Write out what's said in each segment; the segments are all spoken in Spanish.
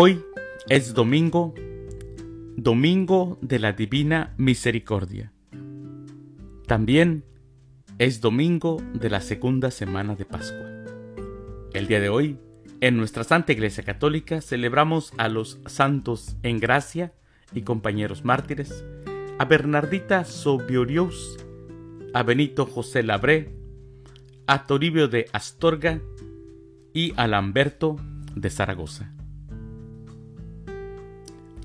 Hoy es domingo, domingo de la Divina Misericordia. También es domingo de la segunda semana de Pascua. El día de hoy, en nuestra Santa Iglesia Católica, celebramos a los santos en gracia y compañeros mártires, a Bernardita Sobiorius, a Benito José Labré, a Toribio de Astorga y a Lamberto de Zaragoza.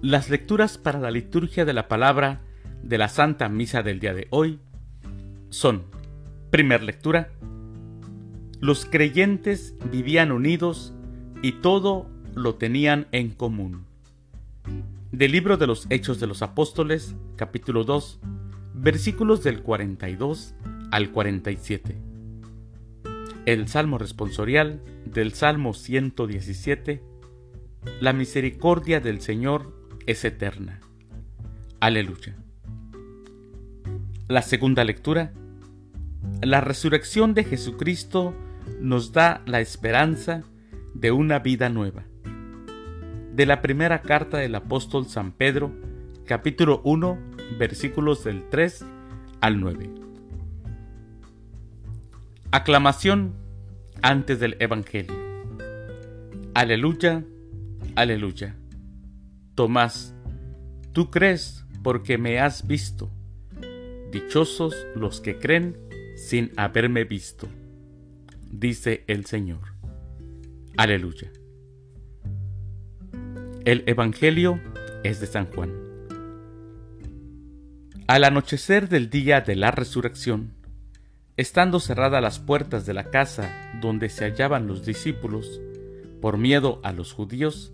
Las lecturas para la liturgia de la palabra de la Santa Misa del día de hoy son, primer lectura, los creyentes vivían unidos y todo lo tenían en común. Del libro de los Hechos de los Apóstoles, capítulo 2, versículos del 42 al 47. El Salmo responsorial del Salmo 117. La misericordia del Señor es eterna. Aleluya. La segunda lectura. La resurrección de Jesucristo nos da la esperanza de una vida nueva de la primera carta del apóstol San Pedro, capítulo 1, versículos del 3 al 9. Aclamación antes del Evangelio. Aleluya, aleluya. Tomás, tú crees porque me has visto. Dichosos los que creen sin haberme visto, dice el Señor. Aleluya. El Evangelio es de San Juan. Al anochecer del día de la resurrección, estando cerradas las puertas de la casa donde se hallaban los discípulos, por miedo a los judíos,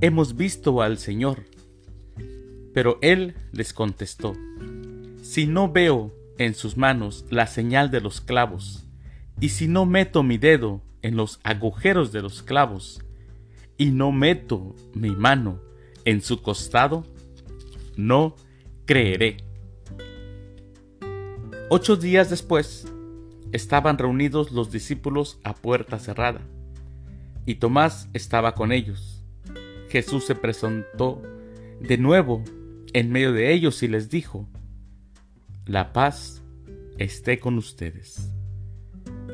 Hemos visto al Señor. Pero él les contestó, Si no veo en sus manos la señal de los clavos, y si no meto mi dedo en los agujeros de los clavos, y no meto mi mano en su costado, no creeré. Ocho días después, estaban reunidos los discípulos a puerta cerrada, y Tomás estaba con ellos. Jesús se presentó de nuevo en medio de ellos y les dijo, La paz esté con ustedes.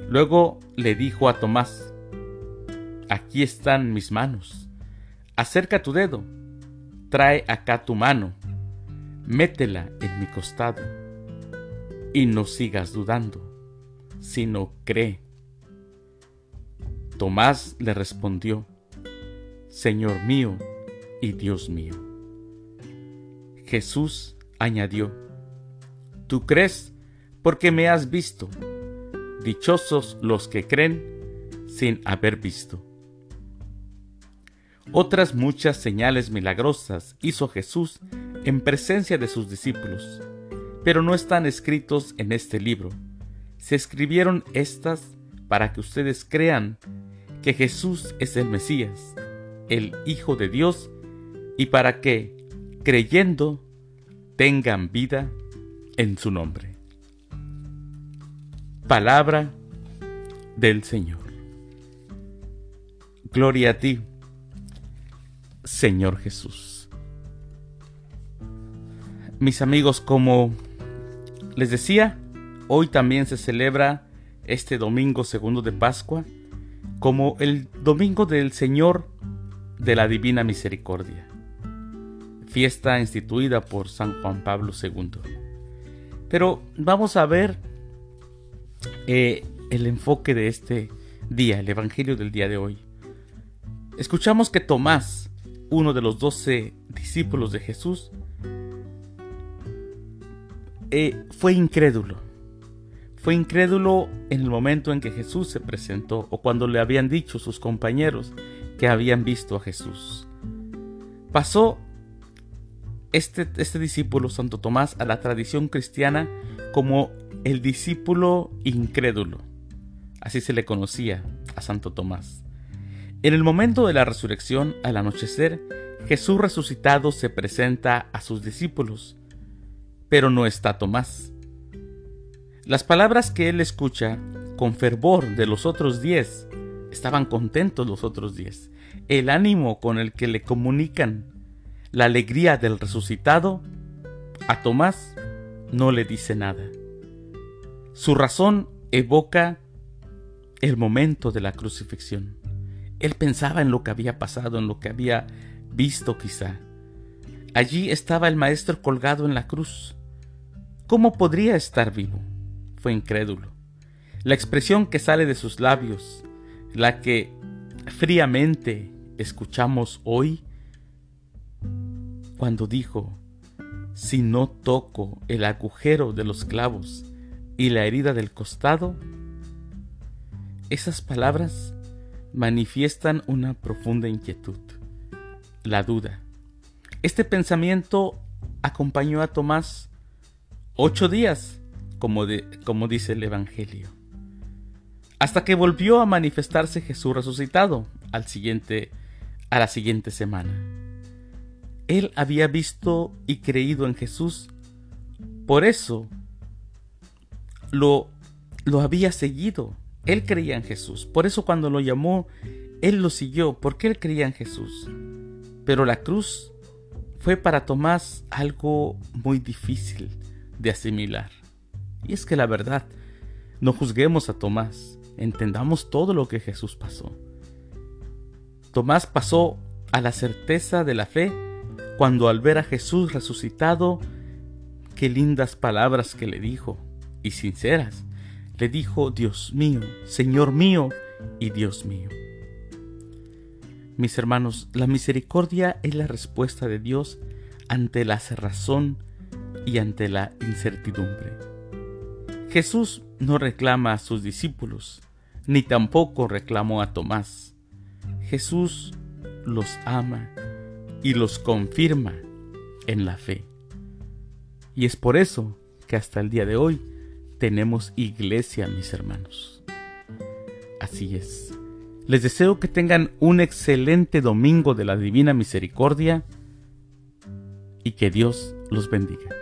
Luego le dijo a Tomás, aquí están mis manos. Acerca tu dedo, trae acá tu mano, métela en mi costado, y no sigas dudando, sino cree. Tomás le respondió, Señor mío y Dios mío. Jesús añadió, Tú crees porque me has visto. Dichosos los que creen sin haber visto. Otras muchas señales milagrosas hizo Jesús en presencia de sus discípulos, pero no están escritos en este libro. Se escribieron estas para que ustedes crean que Jesús es el Mesías, el Hijo de Dios, y para que, creyendo, tengan vida en su nombre. Palabra del Señor. Gloria a ti, Señor Jesús. Mis amigos, como les decía, hoy también se celebra este domingo segundo de Pascua como el domingo del Señor de la Divina Misericordia, fiesta instituida por San Juan Pablo II. Pero vamos a ver eh, el enfoque de este día, el Evangelio del día de hoy. Escuchamos que Tomás, uno de los doce discípulos de Jesús, eh, fue incrédulo. Fue incrédulo en el momento en que Jesús se presentó o cuando le habían dicho sus compañeros que habían visto a Jesús. Pasó este, este discípulo, Santo Tomás, a la tradición cristiana como el discípulo incrédulo. Así se le conocía a Santo Tomás. En el momento de la resurrección, al anochecer, Jesús resucitado se presenta a sus discípulos, pero no está Tomás. Las palabras que él escucha con fervor de los otros diez, estaban contentos los otros diez. El ánimo con el que le comunican la alegría del resucitado, a Tomás no le dice nada. Su razón evoca el momento de la crucifixión. Él pensaba en lo que había pasado, en lo que había visto quizá. Allí estaba el Maestro colgado en la cruz. ¿Cómo podría estar vivo? Fue incrédulo. La expresión que sale de sus labios, la que fríamente escuchamos hoy, cuando dijo, si no toco el agujero de los clavos y la herida del costado, esas palabras manifiestan una profunda inquietud, la duda. Este pensamiento acompañó a Tomás ocho días, como, como dice el Evangelio, hasta que volvió a manifestarse Jesús resucitado al siguiente, a la siguiente semana. Él había visto y creído en Jesús, por eso lo, lo había seguido. Él creía en Jesús. Por eso cuando lo llamó, él lo siguió, porque él creía en Jesús. Pero la cruz fue para Tomás algo muy difícil de asimilar. Y es que la verdad, no juzguemos a Tomás, entendamos todo lo que Jesús pasó. Tomás pasó a la certeza de la fe cuando al ver a Jesús resucitado, qué lindas palabras que le dijo y sinceras. Le dijo, Dios mío, Señor mío y Dios mío. Mis hermanos, la misericordia es la respuesta de Dios ante la cerrazón y ante la incertidumbre. Jesús no reclama a sus discípulos, ni tampoco reclamó a Tomás. Jesús los ama y los confirma en la fe. Y es por eso que hasta el día de hoy tenemos iglesia, mis hermanos. Así es. Les deseo que tengan un excelente domingo de la Divina Misericordia y que Dios los bendiga.